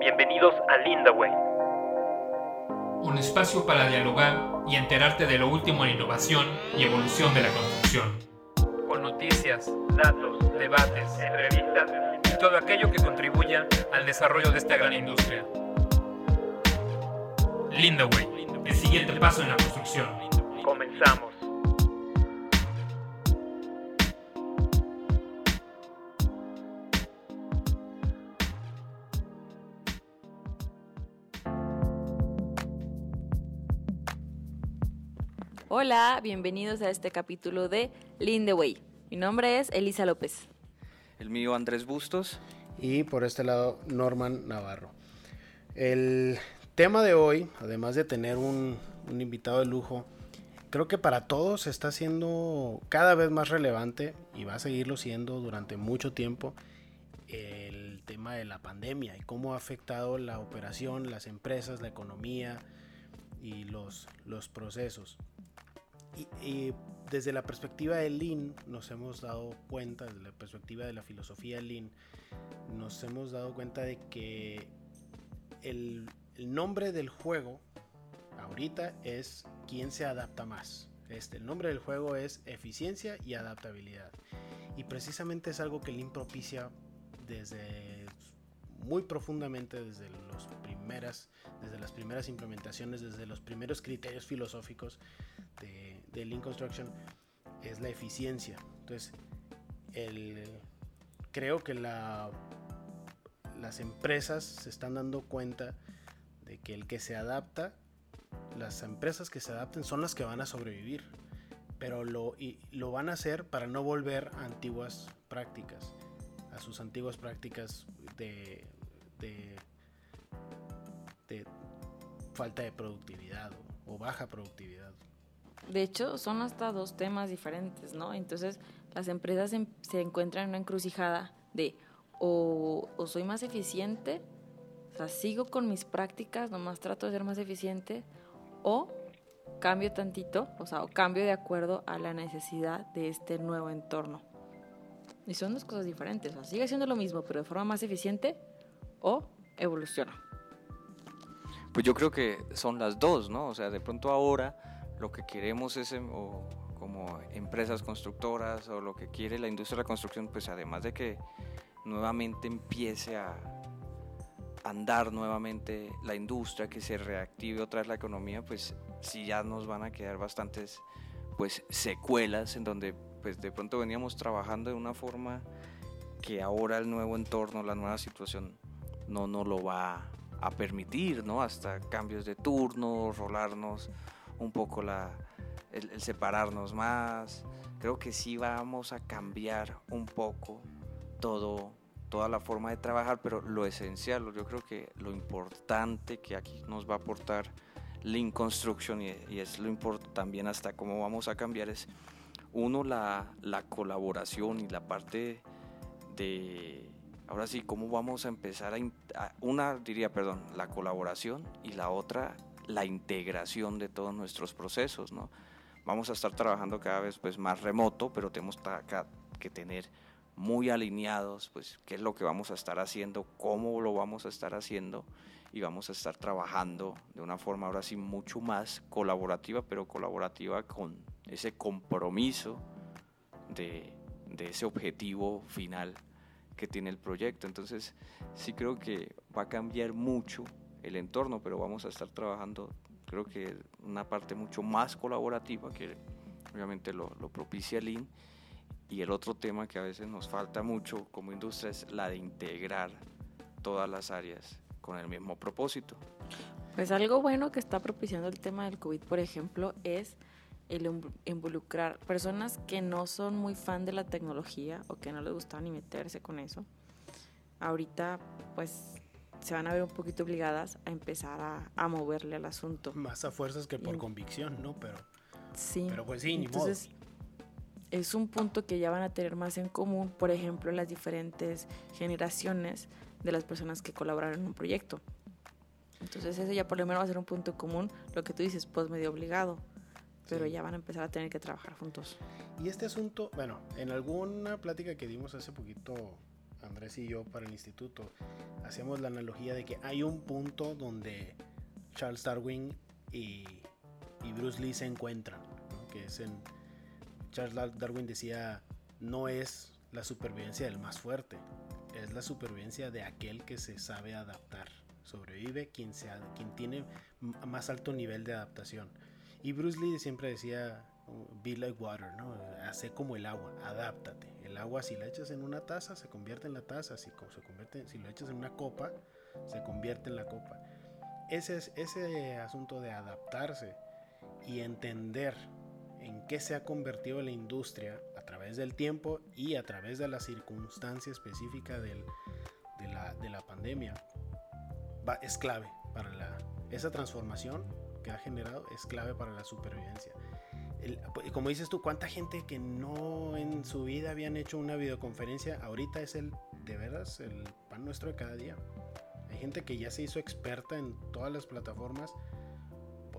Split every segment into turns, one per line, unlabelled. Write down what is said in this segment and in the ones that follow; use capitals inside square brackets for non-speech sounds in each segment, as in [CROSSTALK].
Bienvenidos a Linda Way.
Un espacio para dialogar y enterarte de lo último en innovación y evolución de la construcción. Con noticias, datos, debates, entrevistas y todo aquello que contribuya al desarrollo de esta gran industria. Lindaway, el siguiente paso en la construcción.
Comenzamos.
Hola, bienvenidos a este capítulo de Lindaway. Mi nombre es Elisa López.
El mío Andrés Bustos.
Y por este lado Norman Navarro. El tema de hoy, además de tener un, un invitado de lujo, creo que para todos está siendo cada vez más relevante y va a seguirlo siendo durante mucho tiempo el tema de la pandemia y cómo ha afectado la operación, las empresas, la economía y los, los procesos. Y, desde la perspectiva de Lean nos hemos dado cuenta, desde la perspectiva de la filosofía Lean, nos hemos dado cuenta de que el, el nombre del juego ahorita es quién se adapta más. Este, el nombre del juego es eficiencia y adaptabilidad. Y precisamente es algo que Lean propicia desde muy profundamente desde los primeras desde las primeras implementaciones desde los primeros criterios filosóficos de, de Lean Construction es la eficiencia. Entonces el, creo que la, las empresas se están dando cuenta de que el que se adapta las empresas que se adapten son las que van a sobrevivir pero lo, y, lo van a hacer para no volver a antiguas prácticas a sus antiguas prácticas de, de, falta de productividad o, baja productividad.
De hecho, son hasta dos temas diferentes, ¿no? Entonces, las empresas se, se encuentran en una encrucijada de o, soy más eficiente, o sea, sigo con mis prácticas, nomás trato de ser más eficiente, o cambio tantito, o sea, o cambio de acuerdo a la necesidad de este nuevo entorno. Y son dos cosas diferentes. O sea, sigue siendo lo mismo, pero de forma más eficiente o evoluciona.
Pues yo creo que son las dos, ¿no? O sea, de pronto ahora lo que queremos es, o como empresas constructoras, o lo que quiere la industria de la construcción, pues además de que nuevamente empiece a andar nuevamente la industria, que se reactive otra vez la economía, pues sí ya nos van a quedar bastantes pues secuelas en donde pues de pronto veníamos trabajando de una forma que ahora el nuevo entorno, la nueva situación no nos lo va a permitir, ¿no? Hasta cambios de turno, rolarnos un poco el, separarnos más. Creo que sí vamos a cambiar un poco todo, toda la forma de trabajar, pero lo esencial, yo creo que lo importante que aquí nos va a aportar Lean Construction y, y es lo importante también hasta cómo vamos a cambiar es uno, la, la, colaboración y la parte de, ahora sí, cómo vamos a empezar a, una diría, perdón, la colaboración y la otra, la integración de todos nuestros procesos, ¿no? Vamos a estar trabajando cada vez pues, más remoto, pero tenemos que tener muy alineados, pues, qué es lo que vamos a estar haciendo, cómo lo vamos a estar haciendo y vamos a estar trabajando de una forma ahora sí mucho más colaborativa, pero colaborativa con ese compromiso de, de, ese objetivo final que tiene el proyecto. Entonces sí creo que va a cambiar mucho el entorno, pero vamos a estar trabajando, creo que una parte mucho más colaborativa, que obviamente lo, lo propicia Lean. Y el otro tema que a veces nos falta mucho como industria es la de integrar todas las áreas con el mismo propósito.
Pues algo bueno que está propiciando el tema del COVID, por ejemplo, es el involucrar personas que no son muy fan de la tecnología o que no les gusta ni meterse con eso. Ahorita, pues, se van a ver un poquito obligadas a empezar a, a moverle al asunto.
Más a fuerzas que por y, convicción, ¿no? Pero,
sí.
pero pues sí, ni
Entonces,
modo.
Es un punto que ya van a tener más en común, por ejemplo, las diferentes generaciones de las personas que colaboraron en un proyecto. Entonces ese ya por lo menos va a ser un punto común, lo que tú dices, pues medio obligado, pero sí. ya van a empezar a tener que trabajar juntos.
Y este asunto, bueno, en alguna plática que dimos hace poquito, Andrés y yo para el instituto, hacíamos la analogía de que hay un punto donde Charles Darwin y, Bruce Lee se encuentran, que es en... Charles Darwin decía, no es la supervivencia del más fuerte, es la supervivencia de aquel que se sabe adaptar. Sobrevive quien tiene más alto nivel de adaptación. Y Bruce Lee siempre decía, be like water, ¿no? Hace como el agua, adáptate. El agua si la echas en una taza se convierte en la taza, si, se convierte, si lo echas en una copa se convierte en la copa. Ese, es, ese asunto de adaptarse y entender en qué se ha convertido la industria a través del tiempo y a través de la circunstancia específica de, la, de, la, pandemia va, es clave para la, esa transformación que ha generado es clave para la supervivencia. Pues, como dices tú, ¿cuánta gente que no en su vida habían hecho una videoconferencia ahorita es el, de veras, el pan nuestro de cada día? Hay gente que ya se hizo experta en todas las plataformas,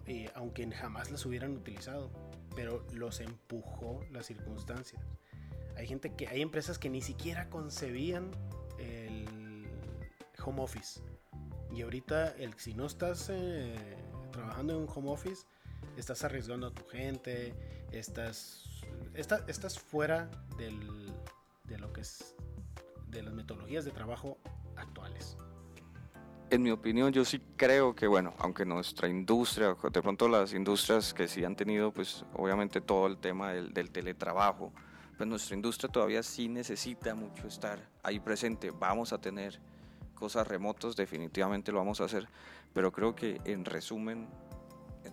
y aunque jamás las hubieran utilizado, pero los empujó las circunstancias. Hay gente que, hay empresas que ni siquiera concebían el home office. Y ahorita, el, si no estás eh, trabajando en un home office, estás arriesgando a tu gente, estás, estás fuera del, de lo que es de las metodologías de trabajo actuales.
En mi opinión, yo sí creo que, bueno, aunque nuestra industria, de pronto las industrias que sí han tenido, pues obviamente todo el tema del, del teletrabajo, pues nuestra industria todavía sí necesita mucho estar ahí presente. Vamos a tener cosas remotos, definitivamente lo vamos a hacer, pero creo que en resumen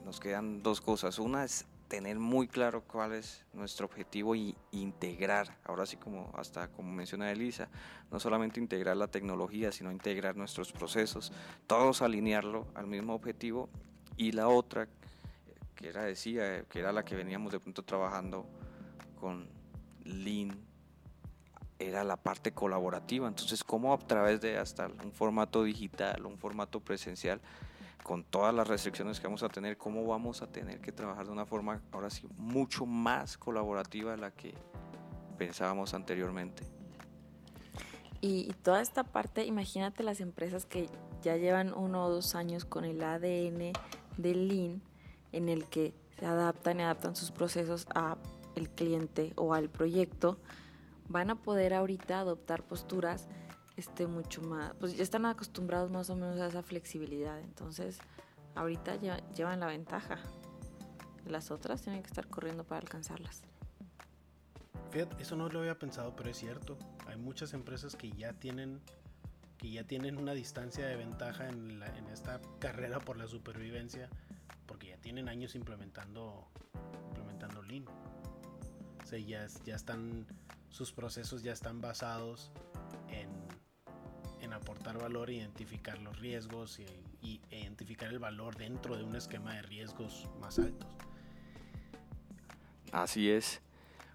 nos quedan dos cosas. Una es tener muy claro cuál es nuestro objetivo y integrar, ahora sí como hasta como menciona Elisa, no solamente integrar la tecnología, sino integrar nuestros procesos, todos alinearlo al mismo objetivo y la otra que era decía, que era la que veníamos de pronto trabajando con Lean era la parte colaborativa, entonces cómo a través de hasta un formato digital, un formato presencial con todas las restricciones que vamos a tener, cómo vamos a tener que trabajar de una forma ahora sí mucho más colaborativa de la que pensábamos anteriormente.
Y, toda esta parte, imagínate las empresas que ya llevan uno o dos años con el ADN del Lean, en el que se adaptan y adaptan sus procesos a el cliente o al proyecto, van a poder ahorita adoptar posturas este, mucho más, pues ya están acostumbrados más o menos a esa flexibilidad, entonces ahorita ya llevan la ventaja. Las otras tienen que estar corriendo para alcanzarlas.
Fíjate, eso no lo había pensado, pero es cierto. Hay muchas empresas que ya tienen que ya tienen una distancia de ventaja en, en esta carrera por la supervivencia, porque ya tienen años implementando implementando Lean. O sea, ya, ya están sus procesos ya están basados en en aportar valor, identificar los riesgos y, identificar el valor dentro de un esquema de riesgos más altos.
Así es.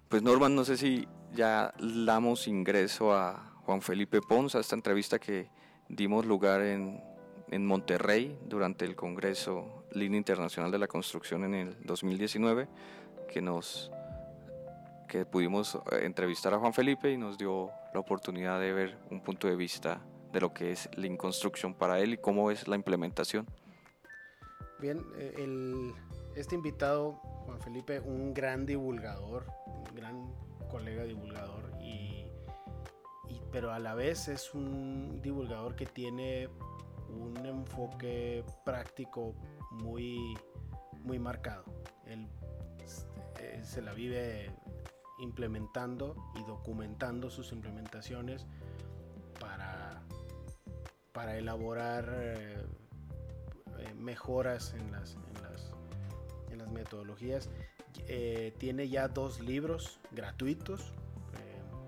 Pues Norman, no sé si ya damos ingreso a Juan Felipe Pons a esta entrevista que dimos lugar en, en Monterrey durante el Congreso Línea Internacional de la Construcción en el 2019, que nos que pudimos eh, entrevistar a Juan Felipe y nos dio la oportunidad de ver un punto de vista de lo que es Lean Construction para él y cómo es la implementación.
Bien, eh, este invitado, Juan Felipe, un gran divulgador, un gran colega divulgador, y, pero a la vez es un divulgador que tiene un enfoque práctico muy, muy marcado. Él eh, se la vive implementando y documentando sus implementaciones para para elaborar eh, eh, mejoras en las, en las, en las metodologías. Eh, tiene ya dos libros gratuitos.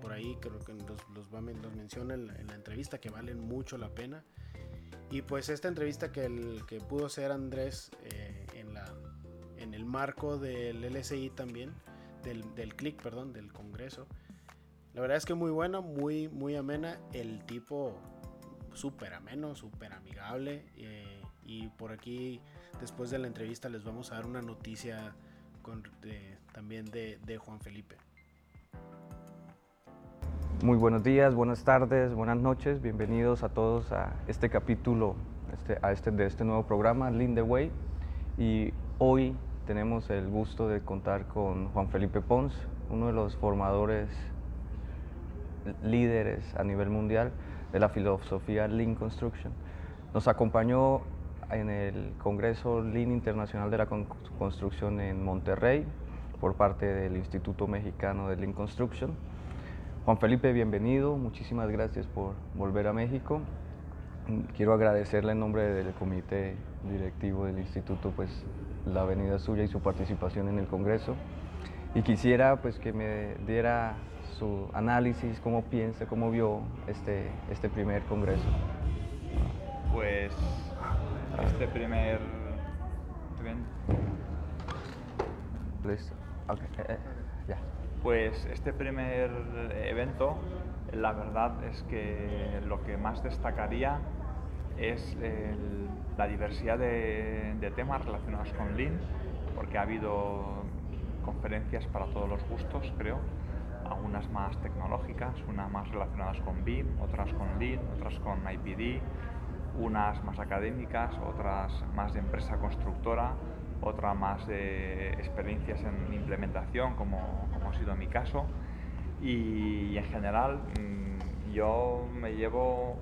por ahí creo que los, los, menciona en la, entrevista que valen mucho la pena. Y pues esta entrevista que, el, que pudo ser Andrés en, la, en el marco del LSI también, del, del CLIC, perdón, del Congreso. La verdad es que muy buena, muy, muy amena. El tipo súper ameno, súper amigable. Eh, y por aquí, después de la entrevista, les vamos a dar una noticia también de, Juan Felipe.
Muy buenos días, buenas tardes, buenas noches. Bienvenidos a todos a este capítulo este, a este, de este nuevo programa, Lean the Way. Y hoy tenemos el gusto de contar con Juan Felipe Pons, uno de los formadores líderes a nivel mundial de la filosofía Lean Construction. Nos acompañó en el Congreso Lean Internacional de la Construcción en Monterrey por parte del Instituto Mexicano de Lean Construction Juan Felipe, bienvenido, muchísimas gracias por volver a México. Quiero agradecerle en nombre del comité directivo del instituto pues la venida suya y su participación en el Congreso. Y quisiera pues que me diera su análisis, cómo piensa, cómo vio este, este primer Congreso.
Pues este primer
Listo. Okay. Eh, eh.
Pues este primer evento, la verdad es que lo que más destacaría es la diversidad de, temas relacionados con Lean, porque ha habido conferencias para todos los gustos, creo, algunas más tecnológicas, unas más relacionadas con BIM, otras con Lean, otras con IPD, unas más académicas, otras más de empresa constructora, otra más de experiencias en implementación, como, como ha sido mi caso. Y, en general mm, yo me llevo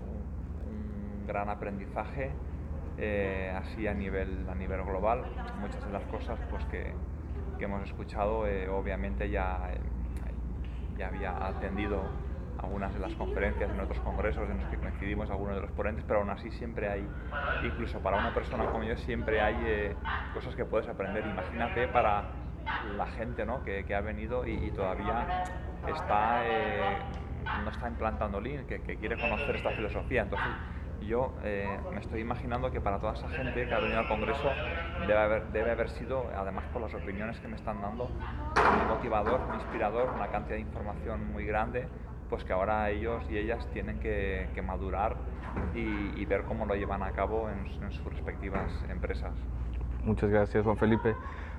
gran aprendizaje eh, así a nivel, a nivel global. Muchas de las cosas pues, que, que hemos escuchado eh, obviamente ya, eh, ya había atendido algunas de las conferencias, en otros congresos en los que coincidimos algunos de los ponentes, pero aún así siempre hay, incluso para una persona como yo, siempre hay eh, cosas que puedes aprender. Imagínate para la gente ¿no? que, que ha venido y, todavía está, eh, no está implantando Lean, que, que, quiere conocer esta filosofía. Entonces, yo eh, me estoy imaginando que para toda esa gente que ha venido al Congreso debe haber, debe haber sido, además por las opiniones que me están dando, muy motivador, muy inspirador, una cantidad de información muy grande pues que ahora ellos y ellas tienen que, madurar y, ver cómo lo llevan a cabo en, sus respectivas empresas.
Muchas gracias, Juan Felipe.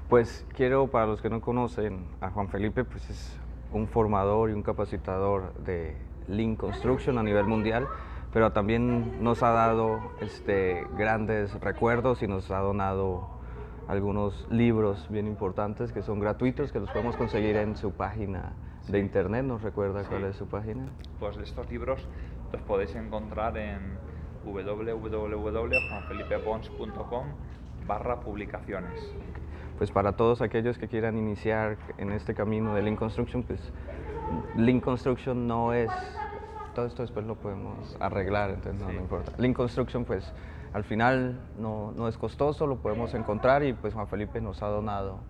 Pues quiero, para los que no conocen a Juan Felipe, pues es un formador y un capacitador de Lean Construction a nivel mundial, pero también nos ha dado este, grandes recuerdos y nos ha donado algunos libros bien importantes que son gratuitos, que los podemos conseguir en su página de internet, ¿nos recuerda cuál es su página?
Pues estos libros los podéis encontrar en www.juanfelipepons.com barra publicaciones.
Pues para todos aquellos que quieran iniciar en este camino de Lean Construction, pues Lean Construction no es, todo esto después lo podemos arreglar, entonces no, no importa. Lean Construction pues al final no, no es costoso, lo podemos encontrar y pues Juan Felipe nos ha donado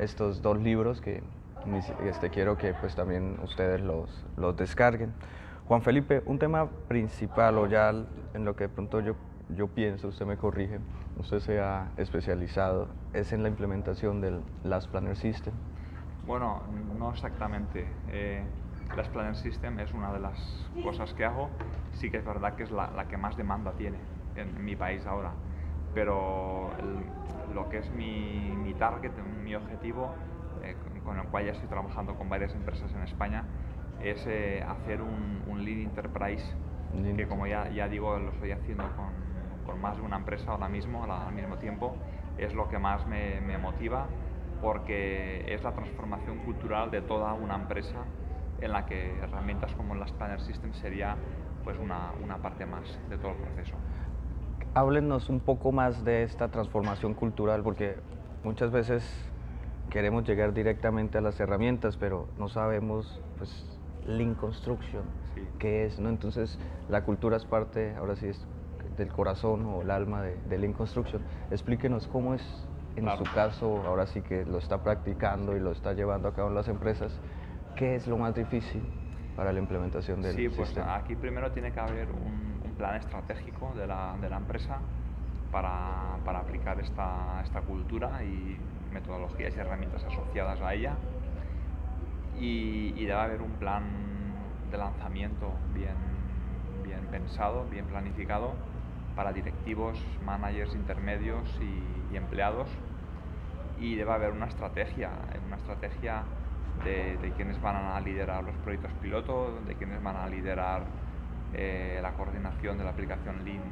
estos dos libros que este, quiero que pues también ustedes los, los descarguen. Juan Felipe, un tema principal o ya en lo que de pronto yo, yo pienso, usted me corrige, usted se ha especializado, es en la implementación del Last Planner System.
Bueno, no exactamente. Eh, Last Planner System es una de las cosas que hago. Sí que es verdad que es la, la que más demanda tiene en mi país ahora. Pero lo que es mi, mi target, mi objetivo, eh, con el cual ya estoy trabajando con varias empresas en España, es eh, hacer un, un, Lead Enterprise, que como ya, ya digo, lo estoy haciendo con, con más de una empresa ahora mismo, al mismo tiempo, es lo que más me, me, motiva porque es la transformación cultural de toda una empresa en la que herramientas como las Planner Systems sería pues una, una parte más de todo el proceso.
Háblenos un poco más de esta transformación cultural porque muchas veces queremos llegar directamente a las herramientas, pero no sabemos, pues, Lean Construction, qué es, ¿no? Entonces, la cultura es parte, ahora sí, es del corazón o el alma de, de Lean Construction. Explíquenos cómo es, en su caso, ahora sí que lo está practicando y lo está llevando a cabo en las empresas, ¿qué es lo más difícil para la implementación del
sí, pues
sistema?
aquí primero tiene que haber un, un plan estratégico de la, de la empresa para, para, aplicar esta, esta cultura y metodologías y herramientas asociadas a ella y, debe haber un plan de lanzamiento bien, bien pensado, bien planificado para directivos, managers intermedios y, empleados y debe haber una estrategia, una estrategia de, quienes van a liderar los proyectos piloto, de quienes van a liderar eh, la coordinación de la aplicación Lean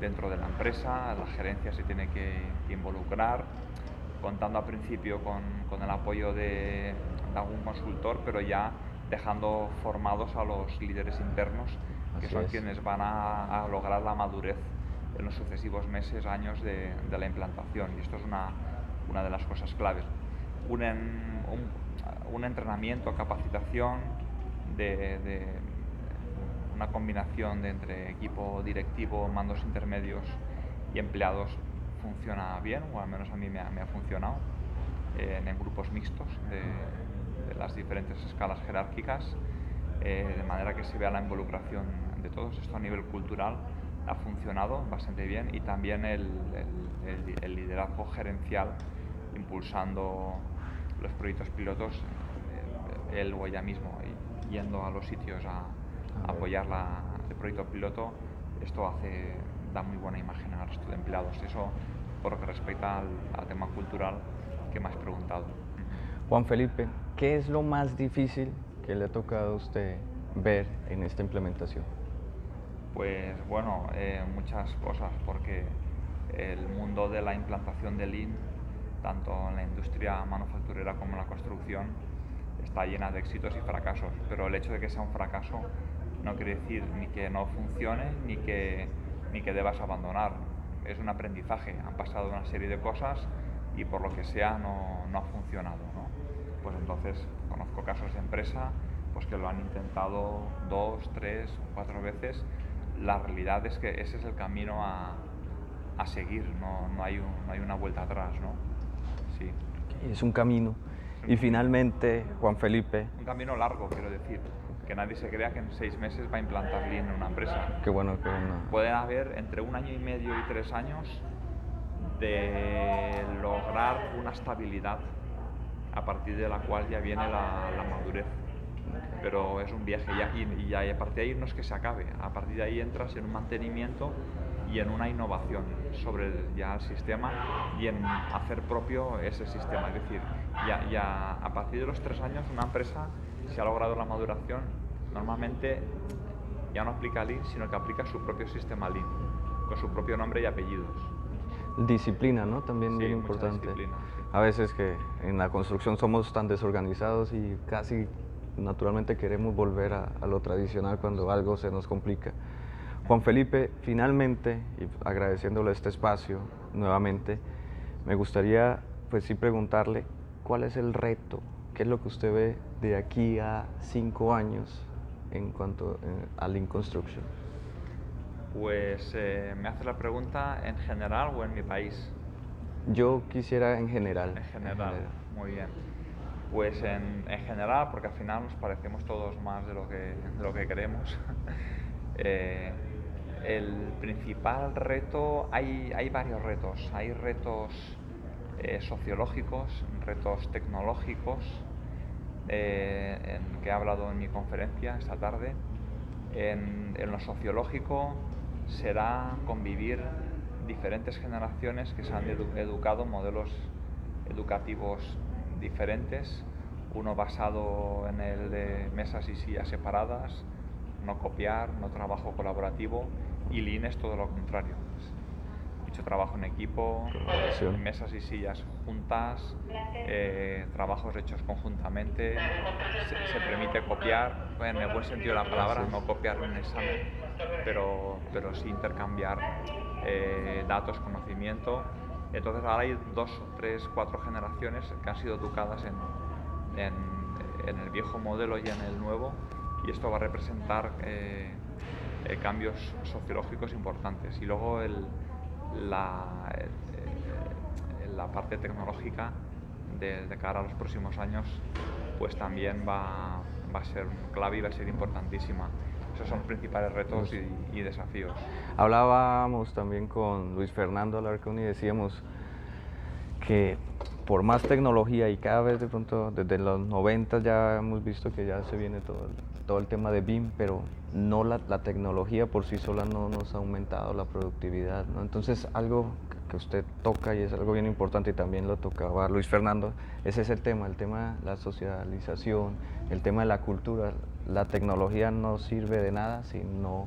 dentro de la empresa, la gerencia se tiene que, involucrar, contando al principio con, con el apoyo de, algún consultor, pero ya dejando formados a los líderes internos, que son quienes van a, lograr la madurez en los sucesivos meses, años de, de la implantación. Y esto es una, una de las cosas claves. Un, un, un entrenamiento, capacitación de, una combinación de entre equipo directivo, mandos intermedios y empleados funciona bien, o al menos a mí me ha, funcionado, eh, en grupos mixtos de, las diferentes escalas jerárquicas, eh, de manera que se vea la involucración de todos. Esto a nivel cultural ha funcionado bastante bien y también el, liderazgo gerencial impulsando los proyectos pilotos, eh, él o ella mismo, yendo a los sitios a, apoyar la, el proyecto piloto, esto hace, da muy buena imagen al resto de empleados. Eso por lo que respecta al, al tema cultural que me has preguntado.
Juan Felipe, ¿qué es lo más difícil que le ha tocado a usted ver en esta implementación?
Pues bueno, eh, muchas cosas, porque el mundo de la implantación de Lean, tanto en la industria manufacturera como en la construcción, está llena de éxitos y fracasos, pero el hecho de que sea un fracaso no quiere decir ni que no funcione ni que, ni que debas abandonar. Es un aprendizaje, han pasado una serie de cosas y por lo que sea no, no ha funcionado. ¿no? Pues entonces conozco casos de empresa pues que lo han intentado dos, tres, cuatro veces. La realidad es que ese es el camino a, a seguir, no, no, hay no hay una vuelta atrás. ¿no?
Sí. Es un camino. y finalmente, Juan Felipe.
Un camino largo, quiero decir. Que nadie se crea que en seis meses va a implantar Lean en una empresa.
Qué bueno, qué bueno.
Pueden haber entre un año y medio y tres años de lograr una estabilidad a partir de la cual ya viene la, madurez. Pero es un viaje ya, y, ya, a partir de ahí no es que se acabe, a partir de ahí entras en un mantenimiento y en una innovación sobre el, ya el sistema y en hacer propio ese sistema. Es decir, ya, ya a partir de los tres años una empresa, si ha logrado la maduración, normalmente ya no aplica Lean, sino que aplica su propio sistema Lean, con su propio nombre y apellidos.
Disciplina, ¿no? También bien importante. A veces que en la construcción somos tan desorganizados y casi naturalmente queremos volver a, lo tradicional cuando algo se nos complica. Juan Felipe, finalmente, y agradeciéndole este espacio nuevamente, me gustaría pues sí preguntarle cuál es el reto, qué es lo que usted ve de aquí a cinco años en cuanto eh, a Lean Construction.
Pues eh, me hace la pregunta en general o en mi país.
Yo quisiera en general.
En general, muy bien. Pues en, en, general, porque al final nos parecemos todos más de lo que, de lo que queremos. [LAUGHS] eh, el principal reto, hay, hay, varios retos. Hay retos eh, sociológicos, retos tecnológicos, eh, en que he hablado en mi conferencia esta tarde. En, en lo sociológico, será convivir diferentes generaciones que se han educado modelos educativos diferentes, uno basado en el de mesas y sillas separadas, no copiar, no trabajo colaborativo, y Lean es todo lo contrario. Mucho trabajo en equipo, mesas y sillas juntas, eh, trabajos hechos conjuntamente, se, se, permite copiar, en el buen sentido de la palabra, no copiar un examen, pero, pero sí intercambiar eh, datos, conocimiento. Entonces ahora hay dos, tres, cuatro generaciones que han sido educadas en, en, el viejo modelo y en el nuevo y esto va a representar eh, eh, cambios sociológicos importantes. Y luego la, la parte tecnológica de, de, cara a los próximos años pues también va, va a ser clave y va a ser importantísima. Esos son los principales retos y, desafíos.
Hablábamos también con Luis Fernando Alarcón y decíamos que por más tecnología y cada vez de pronto, desde los 90 ya hemos visto que ya se viene todo, todo el tema de BIM, pero no la, la, tecnología por sí sola no nos ha aumentado la productividad. ¿no? Entonces algo que usted toca y es algo bien importante y también lo tocaba Luis Fernando, ese es el tema, el tema de la socialización, el tema de la cultura. La tecnología no sirve de nada si no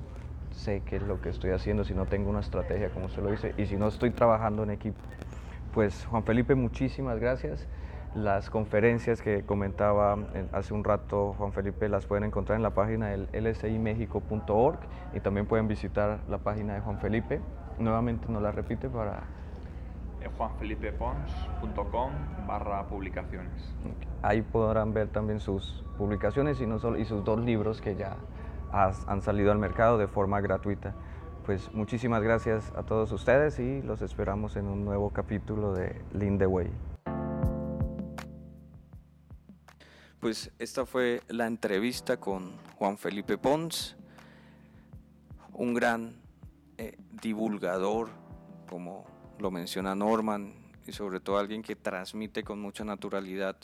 sé qué es lo que estoy haciendo, si no tengo una estrategia, como usted lo dice, y si no estoy trabajando en equipo. Pues Juan Felipe, muchísimas gracias. Las conferencias que comentaba eh, hace un rato Juan Felipe las pueden encontrar en la página del lsimexico.org y también pueden visitar la página de Juan Felipe. Nuevamente nos la repite para...
juanfelipepons.com barra publicaciones.
Ahí podrán ver también sus publicaciones y, no solo, y sus dos libros que ya han salido al mercado de forma gratuita. Pues muchísimas gracias a todos ustedes y los esperamos en un nuevo capítulo de Lean the Way. Pues esta fue la entrevista con Juan Felipe Pons, un gran eh, divulgador, como lo menciona Norman, y sobre todo alguien que transmite con mucha naturalidad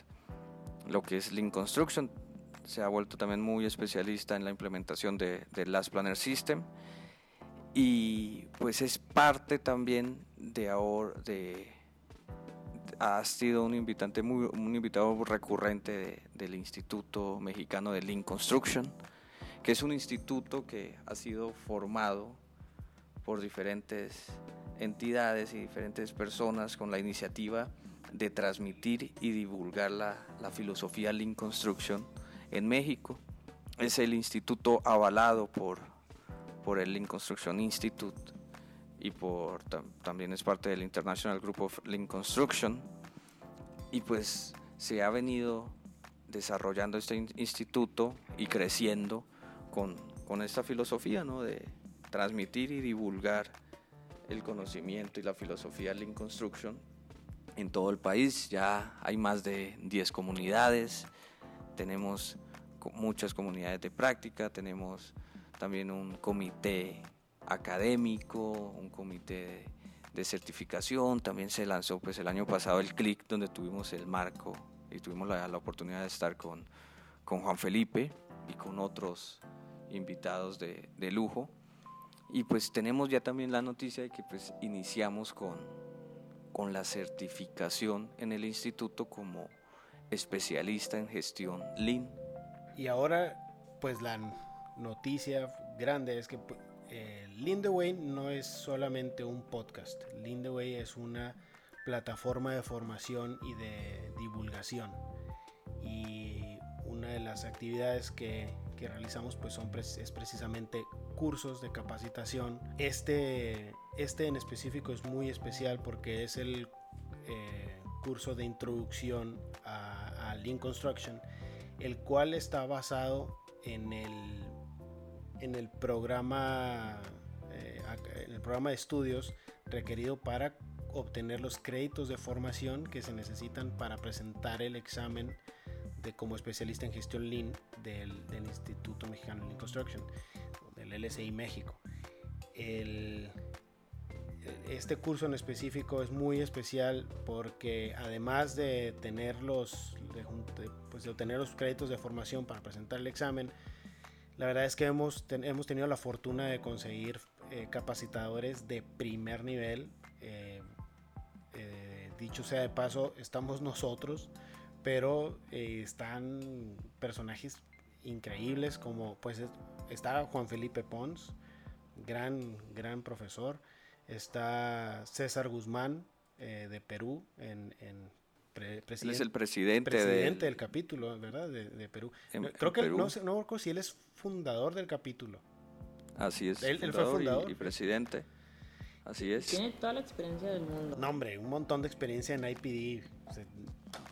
lo que es Lean Construction. Se ha vuelto también muy especialista en la implementación de, de Last Planner System y pues es parte también de ahora de ha sido un invitante muy un invitado recurrente del Instituto Mexicano de Lean Construction, que es un instituto que ha sido formado por diferentes entidades y diferentes personas con la iniciativa de transmitir y divulgar la, la filosofía Lean Construction en México. Es el instituto avalado por por el Lean Construction Institute y por también es parte del International Group of Lean Construction y pues se ha venido desarrollando este instituto y creciendo con, con esta filosofía ¿no? de transmitir y divulgar el conocimiento y la filosofía Lean Construction en todo el país. Ya hay más de 10 comunidades, tenemos muchas comunidades de práctica, tenemos también un comité académico, un comité de, certificación, también se lanzó pues el año pasado el CLIC donde tuvimos el marco y tuvimos la, oportunidad de estar con, con, Juan Felipe y con otros invitados de, de, lujo. Y pues tenemos ya también la noticia de que pues iniciamos con, con la certificación en el instituto como especialista en gestión Lean.
Y ahora pues la noticia grande es que eh, Lindeway no es solamente un podcast. Lindeway es una plataforma de formación y de divulgación. Y una de las actividades que, que realizamos pues son es precisamente cursos de capacitación. Este, este en específico es muy especial porque es el eh, curso de introducción a, a Lean Construction, el cual está basado en el en el programa, eh, en el programa de estudios requerido para obtener los créditos de formación que se necesitan para presentar el examen de como especialista en gestión Lean del, Instituto Mexicano de Lean Construction, del LSI México. este curso en específico es muy especial porque además de tener los, pues de obtener los créditos de formación para presentar el examen, la verdad es que hemos, hemos tenido la fortuna de conseguir eh, capacitadores de primer nivel. Eh, eh, dicho sea de paso, estamos nosotros, pero están personajes increíbles como pues está Juan Felipe Pons, gran, gran profesor. Está César Guzmán de Perú en, en
él es el presidente,
presidente del, capítulo, ¿verdad? De, Perú. Creo que no sé, no si él es fundador del capítulo.
Así es. Él, fue fundador y, presidente. Así es.
Tiene toda la experiencia del mundo.
No, hombre, un montón de experiencia en IPD.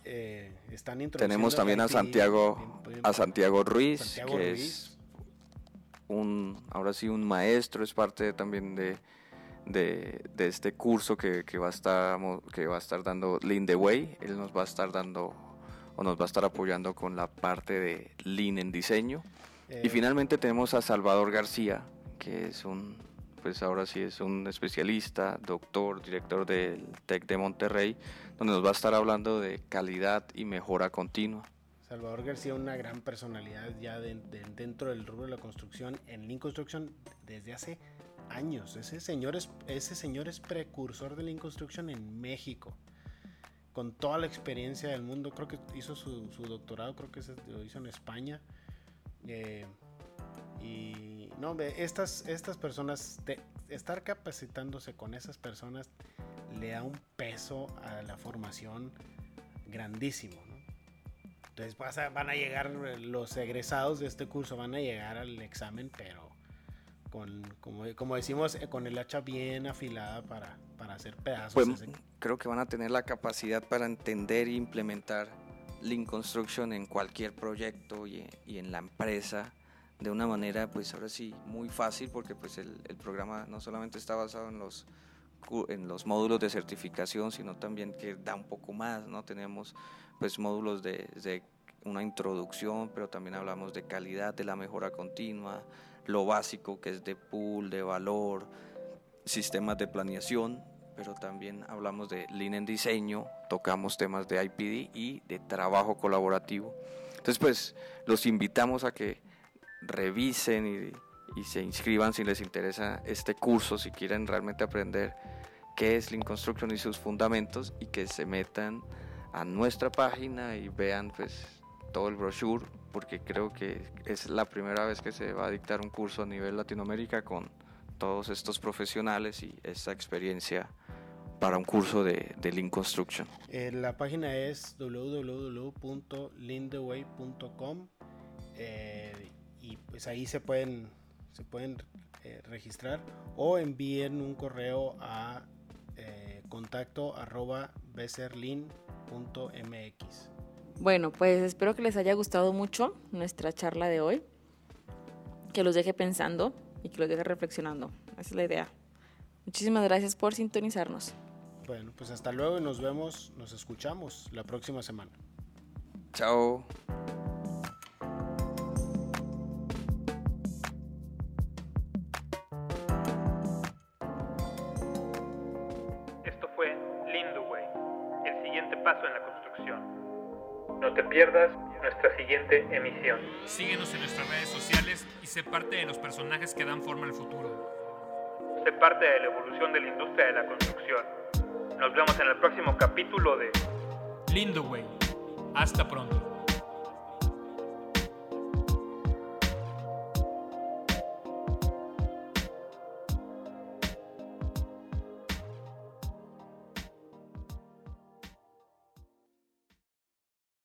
Eh, están
Tenemos también a Santiago, a Santiago Ruiz, que es un, ahora sí, un maestro, es parte también de de, este curso que, va a estar, que va a estar dando Lean the Way. Él nos va a estar dando o nos va a estar apoyando con la parte de Lean en diseño. y eh. finalmente tenemos a Salvador García, que es un, pues ahora sí es un especialista, doctor, director del TEC de Monterrey, donde nos va a estar hablando de calidad y mejora continua.
Salvador García, una gran personalidad ya dentro del rubro de la construcción, en Lean Construction desde hace años. Ese señor es, ese señor es precursor de Lean Construction en México. Con toda la experiencia del mundo. Creo que hizo su, doctorado, creo que lo hizo en España. Eh, y no, estas, estas personas, estar capacitándose con esas personas le da un peso a la formación grandísimo. Entonces van a llegar los egresados de este curso, van a llegar al examen, pero con, como, como decimos, eh, con el hacha bien afilada para, para hacer pedazos.
Pues, creo que van a tener la capacidad para entender e implementar Lean Construction en cualquier proyecto y, y en la empresa de una manera, pues ahora sí, muy fácil, porque pues el, el programa no solamente está basado en los en los módulos de certificación, sino también que da un poco más, ¿no? Tenemos pues módulos de, de, una introducción, pero también hablamos de calidad, de la mejora continua, lo básico que es de pool, de valor, sistemas de planeación, pero también hablamos de Lean en diseño, tocamos temas de IPD y de trabajo colaborativo. Entonces pues los invitamos a que revisen y, se inscriban si les interesa este curso, si quieren realmente aprender qué es Lean Construction y sus fundamentos y que se metan a nuestra página y vean pues todo el brochure porque creo que es la primera vez que se va a dictar un curso a nivel Latinoamérica con todos estos profesionales y esta experiencia para un curso de, de Lean Construction.
Eh, la página es www.lindeway.com eh, y pues ahí se pueden, se pueden eh, registrar o envíen un correo a contacto arroba becerlin.mx.
Bueno, pues espero que les haya gustado mucho nuestra charla de hoy, que los deje pensando y que los deje reflexionando. Esa es la idea. Muchísimas gracias por sintonizarnos.
Bueno, pues hasta luego y nos vemos, nos escuchamos la próxima semana.
Chao.
Pierdas nuestra siguiente emisión.
Síguenos en nuestras redes sociales y sé parte de los personajes que dan forma al futuro.
Sé parte de la evolución de la industria de la construcción. Nos vemos en el próximo capítulo de
Lindo Way. Hasta pronto.